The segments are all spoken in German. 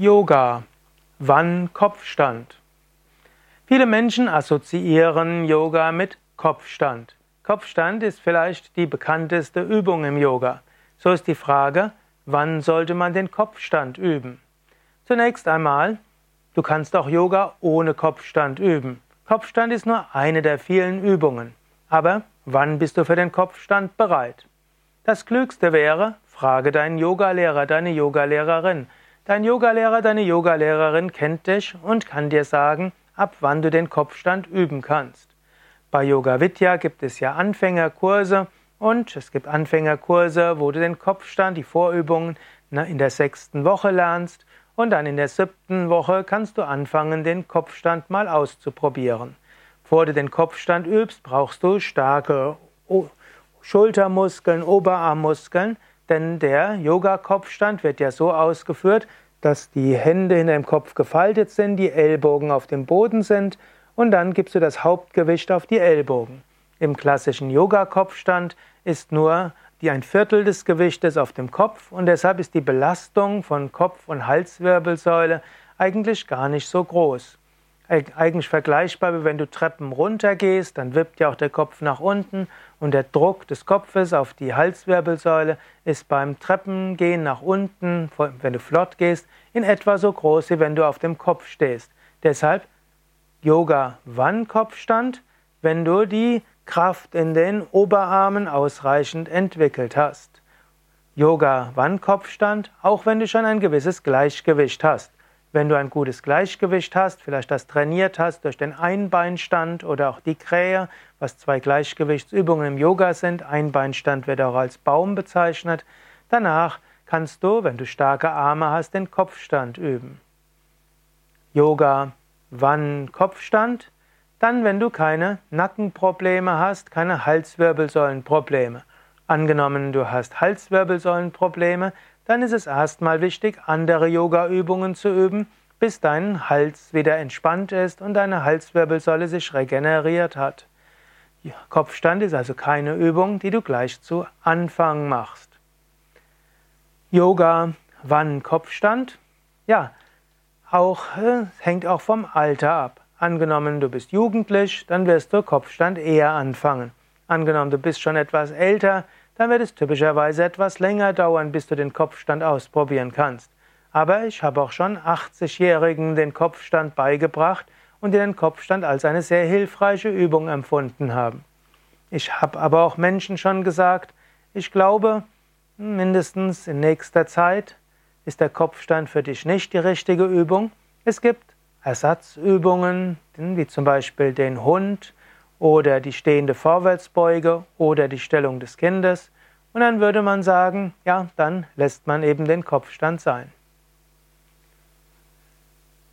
Yoga. Wann Kopfstand? Viele Menschen assoziieren Yoga mit Kopfstand. Kopfstand ist vielleicht die bekannteste Übung im Yoga. So ist die Frage, wann sollte man den Kopfstand üben? Zunächst einmal, du kannst auch Yoga ohne Kopfstand üben. Kopfstand ist nur eine der vielen Übungen. Aber wann bist du für den Kopfstand bereit? Das Klügste wäre, frage deinen Yogalehrer, deine Yogalehrerin. Dein Yogalehrer, deine Yogalehrerin kennt dich und kann dir sagen, ab wann du den Kopfstand üben kannst. Bei Yoga Vidya gibt es ja Anfängerkurse und es gibt Anfängerkurse, wo du den Kopfstand, die Vorübungen in der sechsten Woche lernst und dann in der siebten Woche kannst du anfangen, den Kopfstand mal auszuprobieren. Bevor du den Kopfstand übst, brauchst du starke Schultermuskeln, Oberarmmuskeln, denn der Yoga-Kopfstand wird ja so ausgeführt, dass die Hände hinter dem Kopf gefaltet sind, die Ellbogen auf dem Boden sind und dann gibst du das Hauptgewicht auf die Ellbogen. Im klassischen Yoga-Kopfstand ist nur die ein Viertel des Gewichtes auf dem Kopf und deshalb ist die Belastung von Kopf- und Halswirbelsäule eigentlich gar nicht so groß eigentlich vergleichbar, wenn du Treppen runtergehst, dann wippt ja auch der Kopf nach unten und der Druck des Kopfes auf die Halswirbelsäule ist beim Treppengehen nach unten, wenn du flott gehst, in etwa so groß, wie wenn du auf dem Kopf stehst. Deshalb Yoga wann Kopfstand, wenn du die Kraft in den Oberarmen ausreichend entwickelt hast. Yoga wann Kopfstand, auch wenn du schon ein gewisses Gleichgewicht hast. Wenn du ein gutes Gleichgewicht hast, vielleicht das trainiert hast durch den Einbeinstand oder auch die Krähe, was zwei Gleichgewichtsübungen im Yoga sind, Einbeinstand wird auch als Baum bezeichnet, danach kannst du, wenn du starke Arme hast, den Kopfstand üben. Yoga, wann Kopfstand? Dann, wenn du keine Nackenprobleme hast, keine Halswirbelsäulenprobleme. Angenommen, du hast Halswirbelsäulenprobleme, dann ist es erstmal wichtig, andere Yoga-Übungen zu üben, bis dein Hals wieder entspannt ist und deine Halswirbelsäule sich regeneriert hat. Kopfstand ist also keine Übung, die du gleich zu Anfang machst. Yoga, wann Kopfstand? Ja, auch äh, hängt auch vom Alter ab. Angenommen, du bist jugendlich, dann wirst du Kopfstand eher anfangen. Angenommen, du bist schon etwas älter, dann wird es typischerweise etwas länger dauern, bis du den Kopfstand ausprobieren kannst. Aber ich habe auch schon 80-Jährigen den Kopfstand beigebracht und die den Kopfstand als eine sehr hilfreiche Übung empfunden haben. Ich habe aber auch Menschen schon gesagt, ich glaube, mindestens in nächster Zeit ist der Kopfstand für dich nicht die richtige Übung. Es gibt Ersatzübungen, wie zum Beispiel den Hund oder die stehende Vorwärtsbeuge oder die Stellung des Kindes. Und dann würde man sagen, ja, dann lässt man eben den Kopfstand sein.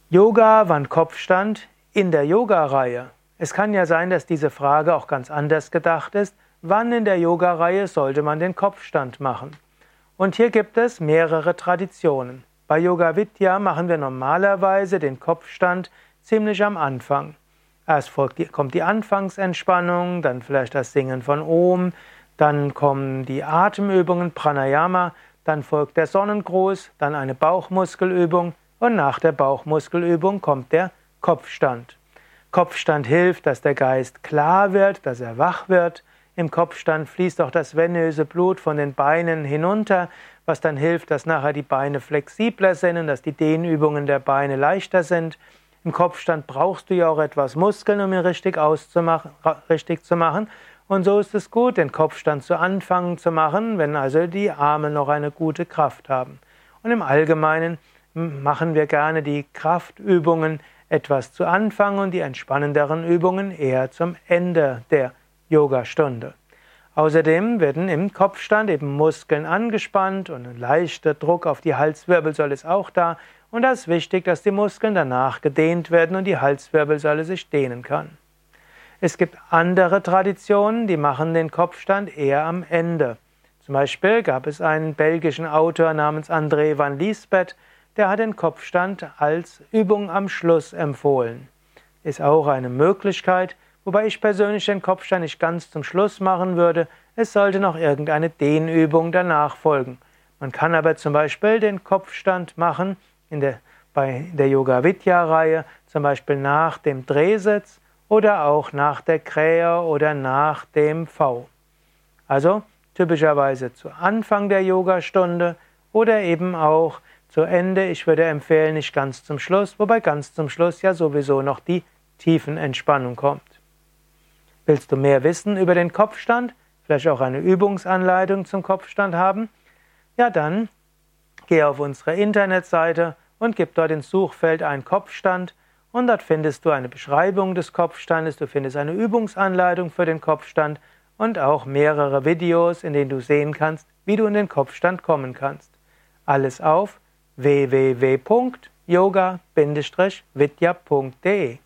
Yoga, wann Kopfstand? In der Yoga-Reihe. Es kann ja sein, dass diese Frage auch ganz anders gedacht ist. Wann in der Yoga-Reihe sollte man den Kopfstand machen? Und hier gibt es mehrere Traditionen. Bei Yoga Vidya machen wir normalerweise den Kopfstand ziemlich am Anfang. Erst kommt die Anfangsentspannung, dann vielleicht das Singen von Om, dann kommen die Atemübungen Pranayama, dann folgt der Sonnengruß, dann eine Bauchmuskelübung und nach der Bauchmuskelübung kommt der Kopfstand. Kopfstand hilft, dass der Geist klar wird, dass er wach wird. Im Kopfstand fließt auch das venöse Blut von den Beinen hinunter, was dann hilft, dass nachher die Beine flexibler sind und dass die Dehnübungen der Beine leichter sind. Im Kopfstand brauchst du ja auch etwas Muskeln, um ihn richtig, auszumachen, richtig zu machen. Und so ist es gut, den Kopfstand zu Anfang zu machen, wenn also die Arme noch eine gute Kraft haben. Und im Allgemeinen machen wir gerne die Kraftübungen etwas zu Anfang und die entspannenderen Übungen eher zum Ende der Yogastunde. Außerdem werden im Kopfstand eben Muskeln angespannt und ein leichter Druck auf die Halswirbelsäule ist auch da. Und da ist wichtig, dass die Muskeln danach gedehnt werden und die Halswirbelsäule sich dehnen kann. Es gibt andere Traditionen, die machen den Kopfstand eher am Ende. Zum Beispiel gab es einen belgischen Autor namens André van Liesbeth, der hat den Kopfstand als Übung am Schluss empfohlen. Ist auch eine Möglichkeit, Wobei ich persönlich den Kopfstand nicht ganz zum Schluss machen würde, es sollte noch irgendeine Dehnübung danach folgen. Man kann aber zum Beispiel den Kopfstand machen in der, bei der Yoga Vidya Reihe, zum Beispiel nach dem Drehsitz oder auch nach der Krähe oder nach dem V. Also typischerweise zu Anfang der Yogastunde oder eben auch zu Ende. Ich würde empfehlen, nicht ganz zum Schluss, wobei ganz zum Schluss ja sowieso noch die Tiefenentspannung kommt. Willst du mehr wissen über den Kopfstand, vielleicht auch eine Übungsanleitung zum Kopfstand haben? Ja, dann geh auf unsere Internetseite und gib dort ins Suchfeld ein Kopfstand. Und dort findest du eine Beschreibung des Kopfstandes, du findest eine Übungsanleitung für den Kopfstand und auch mehrere Videos, in denen du sehen kannst, wie du in den Kopfstand kommen kannst. Alles auf www.yoga-vidya.de